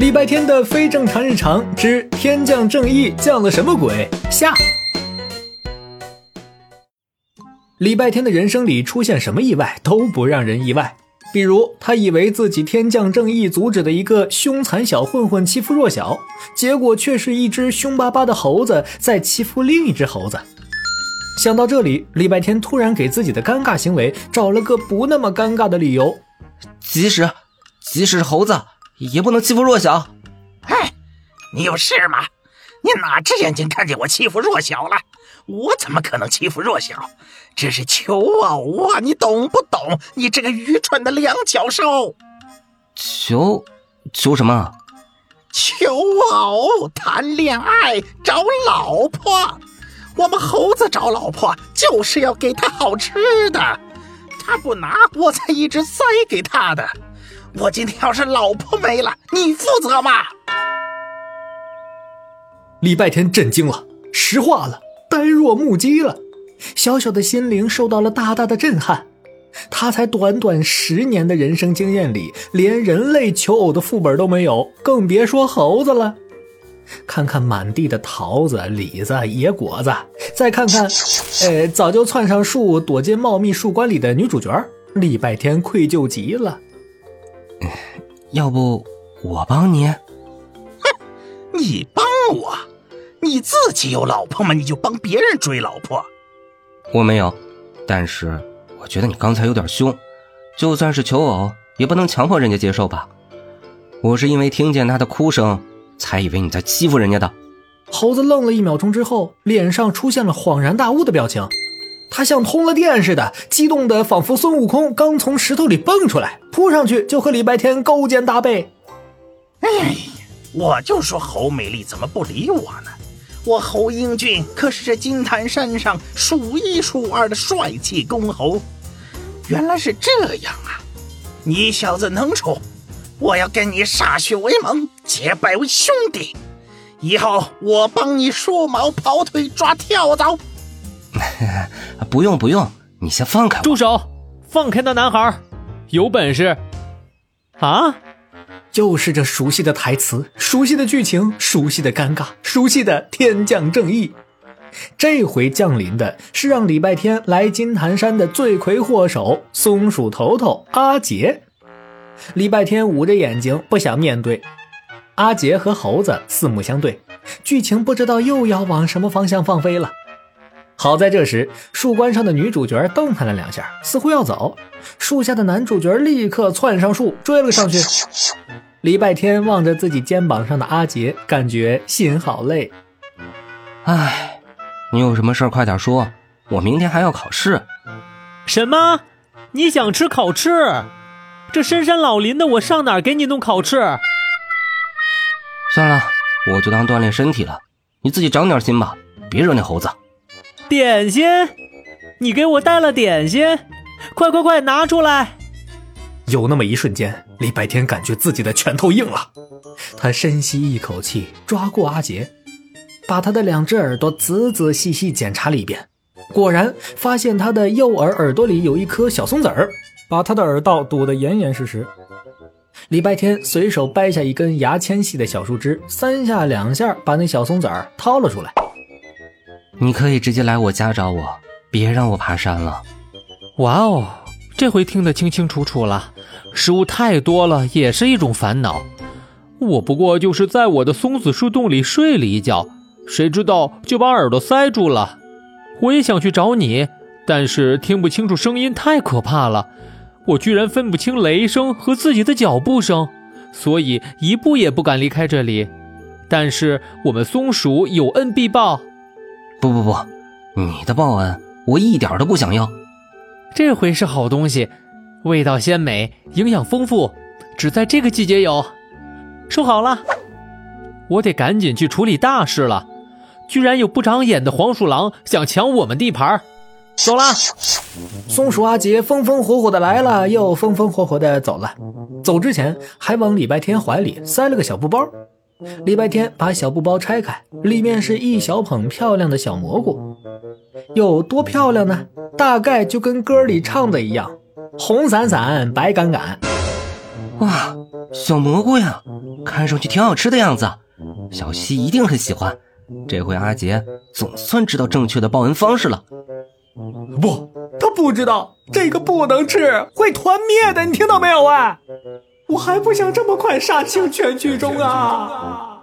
礼拜天的非正常日常之天降正义降了什么鬼？下。礼拜天的人生里出现什么意外都不让人意外，比如他以为自己天降正义阻止的一个凶残小混混欺负弱小，结果却是一只凶巴巴的猴子在欺负另一只猴子。想到这里，礼拜天突然给自己的尴尬行为找了个不那么尴尬的理由，即使即使是猴子。也不能欺负弱小。哎，你有事吗？你哪只眼睛看见我欺负弱小了？我怎么可能欺负弱小？这是求偶啊！你懂不懂？你这个愚蠢的两脚兽！求求什么？求偶，谈恋爱，找老婆。我们猴子找老婆就是要给他好吃的，他不拿，我才一直塞给他的。我今天要是老婆没了，你负责吗？礼拜天震惊了，石化了，呆若木鸡了，小小的心灵受到了大大的震撼。他才短短十年的人生经验里，连人类求偶的副本都没有，更别说猴子了。看看满地的桃子、李子、野果子，再看看，呃，早就窜上树躲进茂密树冠里的女主角，礼拜天愧疚极了。要不我帮你？哼，你帮我？你自己有老婆吗？你就帮别人追老婆？我没有，但是我觉得你刚才有点凶，就算是求偶，也不能强迫人家接受吧？我是因为听见他的哭声，才以为你在欺负人家的。猴子愣了一秒钟之后，脸上出现了恍然大悟的表情。他像通了电似的，激动的仿佛孙悟空刚从石头里蹦出来，扑上去就和礼拜天勾肩搭背。哎呀，我就说侯美丽怎么不理我呢？我侯英俊可是这金坛山上数一数二的帅气公侯。原来是这样啊！你小子能处，我要跟你歃血为盟，结拜为兄弟。以后我帮你梳毛、跑腿、抓跳蚤。不用不用，你先放开我！住手！放开那男孩！有本事！啊！又是这熟悉的台词，熟悉的剧情，熟悉的尴尬，熟悉的天降正义。这回降临的是让礼拜天来金坛山的罪魁祸首——松鼠头头阿杰。礼拜天捂着眼睛不想面对。阿杰和猴子四目相对，剧情不知道又要往什么方向放飞了。好在这时，树冠上的女主角动弹了两下，似乎要走。树下的男主角立刻窜上树追了上去。礼拜天望着自己肩膀上的阿杰，感觉心好累。唉，你有什么事快点说，我明天还要考试。什么？你想吃烤翅？这深山老林的，我上哪儿给你弄烤翅？算了，我就当锻炼身体了。你自己长点心吧，别惹那猴子。点心，你给我带了点心，快快快拿出来！有那么一瞬间，李白天感觉自己的拳头硬了。他深吸一口气，抓过阿杰，把他的两只耳朵仔仔细细检查了一遍，果然发现他的右耳耳朵里有一颗小松子儿，把他的耳道堵得严严实实。礼拜天随手掰下一根牙签细的小树枝，三下两下把那小松子儿掏了出来。你可以直接来我家找我，别让我爬山了。哇哦，这回听得清清楚楚了。食物太多了也是一种烦恼。我不过就是在我的松子树洞里睡了一觉，谁知道就把耳朵塞住了。我也想去找你，但是听不清楚声音太可怕了。我居然分不清雷声和自己的脚步声，所以一步也不敢离开这里。但是我们松鼠有恩必报。不不不，你的报恩我一点都不想要。这回是好东西，味道鲜美，营养丰富，只在这个季节有。收好了，我得赶紧去处理大事了。居然有不长眼的黄鼠狼想抢我们地盘，走了。松鼠阿杰风风火火的来了，又风风火火的走了。走之前还往礼拜天怀里塞了个小布包。礼拜天把小布包拆开，里面是一小捧漂亮的小蘑菇，有多漂亮呢？大概就跟歌里唱的一样，红伞伞，白杆杆。哇，小蘑菇呀，看上去挺好吃的样子，小西一定很喜欢。这回阿杰总算知道正确的报恩方式了。不，他不知道，这个不能吃，会团灭的，你听到没有啊？我还不想这么快杀青全剧终啊。